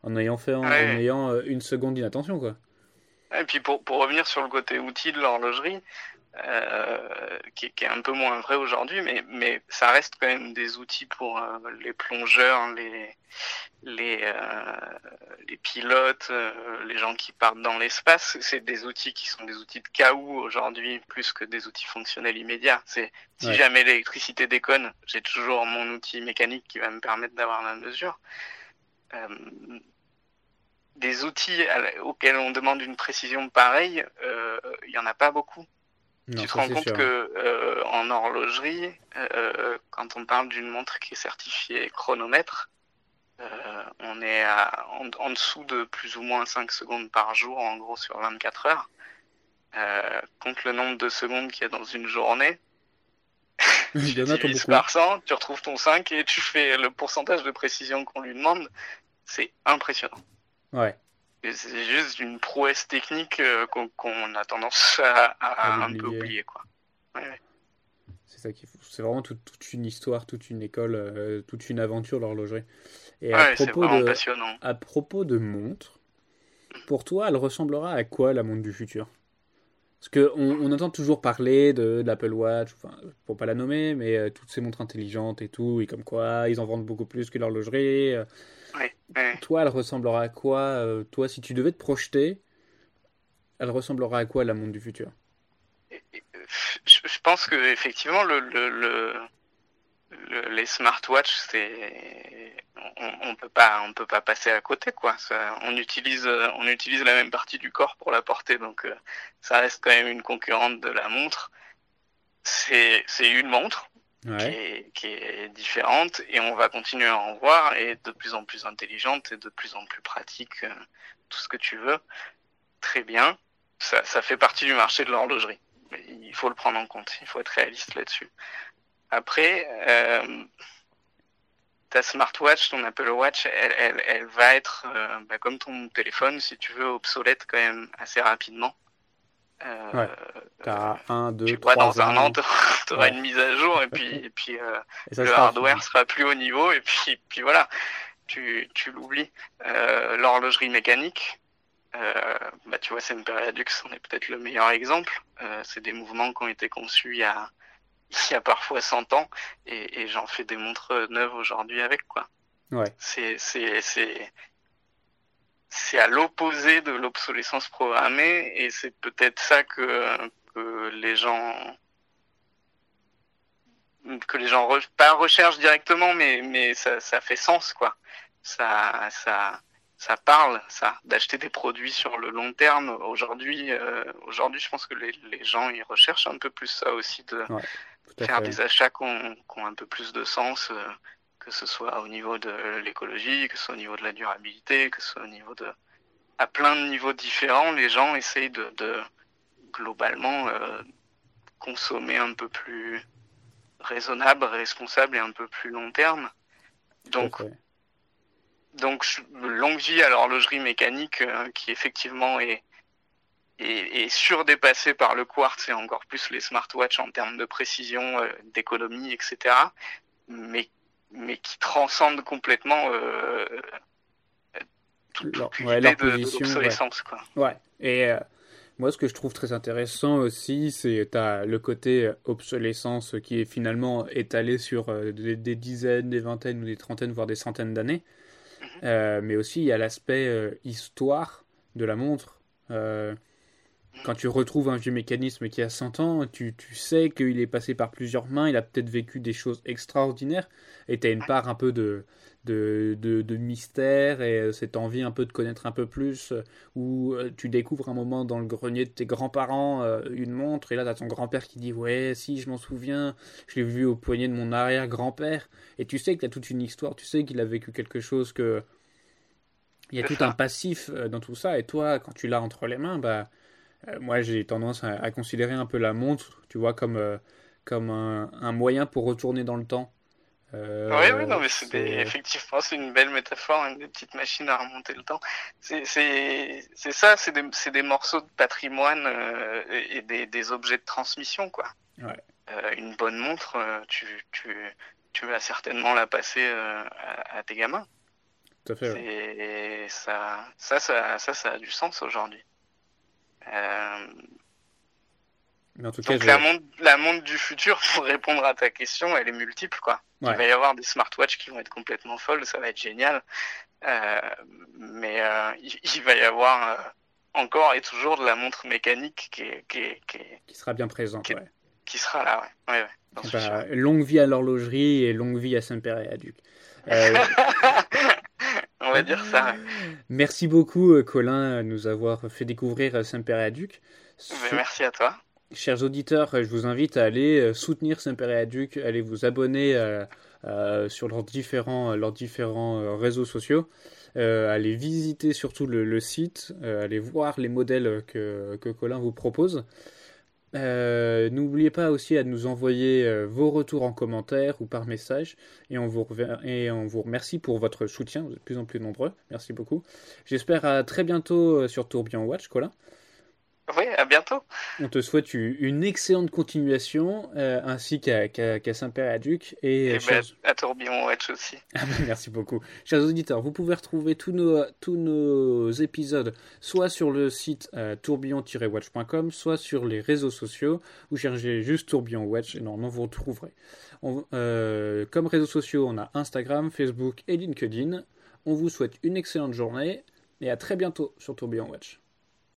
en ayant fait en, ayant une seconde d'inattention quoi. Et puis pour, pour revenir sur le côté outil de l'horlogerie, euh, qui, qui, est un peu moins vrai aujourd'hui, mais, mais ça reste quand même des outils pour euh, les plongeurs, les, les, euh, les pilotes, les gens qui partent dans l'espace. C'est des outils qui sont des outils de cas où aujourd'hui, plus que des outils fonctionnels immédiats. C'est si jamais l'électricité déconne, j'ai toujours mon outil mécanique qui va me permettre d'avoir la mesure. Des outils auxquels on demande une précision pareille, il y en a pas beaucoup tu te rends compte que euh, en horlogerie, euh, quand on parle d'une montre qui est certifiée chronomètre, euh, on est à, en, dessous de plus ou moins 5 secondes par jour, en gros sur 24 heures. Euh, compte le nombre de secondes qu'il y a dans une journée. tu divises par 100, tu retrouves ton 5 et tu fais le pourcentage de précision qu'on lui demande. C'est impressionnant. Ouais. C'est juste une prouesse technique euh, qu'on a tendance à, un peu oublier. Quoi. C'est ça qui C'est vraiment toute une histoire, toute une école, euh, toute une aventure l'horlogerie. Et à, propos de, passionnant. à propos de montres, pour toi, elle ressemblera à quoi la montre du futur? Parce qu'on on entend toujours parler de, l'Apple Watch, enfin, pour pas la nommer, mais euh, toutes ces montres intelligentes et tout, et comme quoi ils en vendent beaucoup plus que l'horlogerie. Toi, elle ressemblera à quoi euh, Toi, si tu devais te projeter, elle ressemblera à quoi la montre du futur? Je, pense que effectivement, le, le, les smartwatches, c'est on, on, peut pas on peut pas passer à côté quoi. on utilise on utilise la même partie du corps pour la porter, donc euh, ça reste quand même une concurrente de la montre. C'est c'est une montre, qui, est, différente et on va continuer à en voir et de plus en plus intelligente et de plus en plus pratique, euh, tout ce que tu veux. Très bien, ça, ça fait partie du marché de l'horlogerie. Il faut le prendre en compte, il faut être réaliste là-dessus. Après, euh, ta smartwatch, ton Apple Watch, elle, elle, elle va être euh, bah, comme ton téléphone, si tu veux, obsolète quand même assez rapidement. Euh, ouais. T'as un, deux, tu trois dans un an, tu auras une mise à jour et puis, et puis euh, le hardware sera plus haut niveau et puis, puis voilà, tu, tu l'oublies. Euh, L'horlogerie mécanique, euh, bah, tu vois, c'est une Periadux, on est peut-être le meilleur exemple. Euh, c'est des mouvements qui ont été conçus il y a, il y a parfois 100 ans et, et j'en fais des montres neuves aujourd'hui avec quoi. Ouais. C'est, à l'opposé de l'obsolescence programmée et c'est peut-être ça que, que, les gens que les gens pas recherchent directement mais mais ça, ça fait sens quoi ça ça ça parle ça d'acheter des produits sur le long terme aujourd'hui euh, aujourd'hui je pense que les, les gens ils recherchent un peu plus ça aussi de faire des achats qui ont, un peu plus de sens euh, que ce soit au niveau de l'écologie, que ce soit au niveau de la durabilité, que ce soit au niveau de... À plein de niveaux différents, les gens essayent de, de globalement euh, consommer un peu plus raisonnable, responsable et un peu plus long terme. Donc, donc longue vie à l'horlogerie mécanique euh, qui effectivement est, est, est surdépassée par le quartz et encore plus les smartwatches en termes de précision, euh, d'économie, etc. Mais mais qui transcende complètement euh, toute, ouais, position. De, quoi. Ouais. Et euh, moi, ce que je trouve très intéressant aussi, c'est as le côté obsolescence qui est finalement étalé sur euh, des, des, dizaines, des vingtaines ou des trentaines, voire des centaines d'années. Mm -hmm. mais aussi, il y a l'aspect euh, histoire de la montre. Euh, quand tu retrouves un vieux mécanisme qui a 100 ans, tu, tu sais qu'il est passé par plusieurs mains, il a peut-être vécu des choses extraordinaires, et tu as une part un peu de, de, de, de, mystère et euh, cette envie un peu de connaître un peu plus, euh, où euh, tu découvres un moment dans le grenier de tes grands-parents une montre, et là tu as ton grand-père qui dit Ouais, si, je m'en souviens, je l'ai vu au poignet de mon arrière-grand-père, et tu sais qu'il y a toute une histoire, tu sais qu'il a vécu quelque chose que. Il y a tout un passif dans tout ça, et toi, quand tu l'as entre les mains, bah moi, j'ai tendance à, à, considérer un peu la montre, tu vois, comme, euh, comme un, un, moyen pour retourner dans le temps. oui, oui, non, mais c'est effectivement, c'est une belle métaphore, une des petites machines à remonter le temps. C'est ça, c'est des, des, morceaux de patrimoine et des, des, objets de transmission, quoi. Ouais. une bonne montre, tu, tu, tu vas certainement la passer à, à, tes gamins. Tout à fait. Et ça, ça, ça, ça, ça a du sens aujourd'hui. Euh, mais en tout cas, Donc la, montre, la montre du futur, pour répondre à ta question, elle est multiple. Quoi. Il va y avoir des smartwatches qui vont être complètement folles, ça va être génial. Euh, mais euh, il, va y avoir encore et toujours de la montre mécanique qui, qui, qui, sera bien présente. Qui, ouais. qui sera là, ouais, bah, longue vie à l'horlogerie et longue vie à Saint-Père et à Duc. On va dire ça. Merci beaucoup, Colin, de nous avoir fait découvrir Saint-Père et à Duc. Merci à toi. Chers auditeurs, je vous invite à aller euh, soutenir Saint-Père-et-Duc, allez vous abonner euh, euh, sur leurs différents, leurs différents réseaux sociaux, allez visiter surtout le, site, allez voir les modèles que, que Colin vous propose. N'oubliez pas aussi à nous envoyer vos retours en commentaire ou par message et on, vous et on vous remercie pour votre soutien, vous êtes de plus en plus nombreux, merci beaucoup. J'espère à très bientôt sur Tourbillon Watch, Colin. Oui, à bientôt. On te souhaite une excellente continuation, euh, ainsi qu'à Saint-Père et à Duc. Et, et ben, à Tourbillon Watch aussi. Ah ben, merci beaucoup. Chers auditeurs, vous pouvez retrouver tous nos, tous nos épisodes soit sur le site euh, tourbillon-watch.com, soit sur les réseaux sociaux. Vous cherchez juste Tourbillon Watch et normalement vous retrouverez. Euh, comme réseaux sociaux, on a Instagram, Facebook et LinkedIn. On vous souhaite une excellente journée et à très bientôt sur Tourbillon Watch.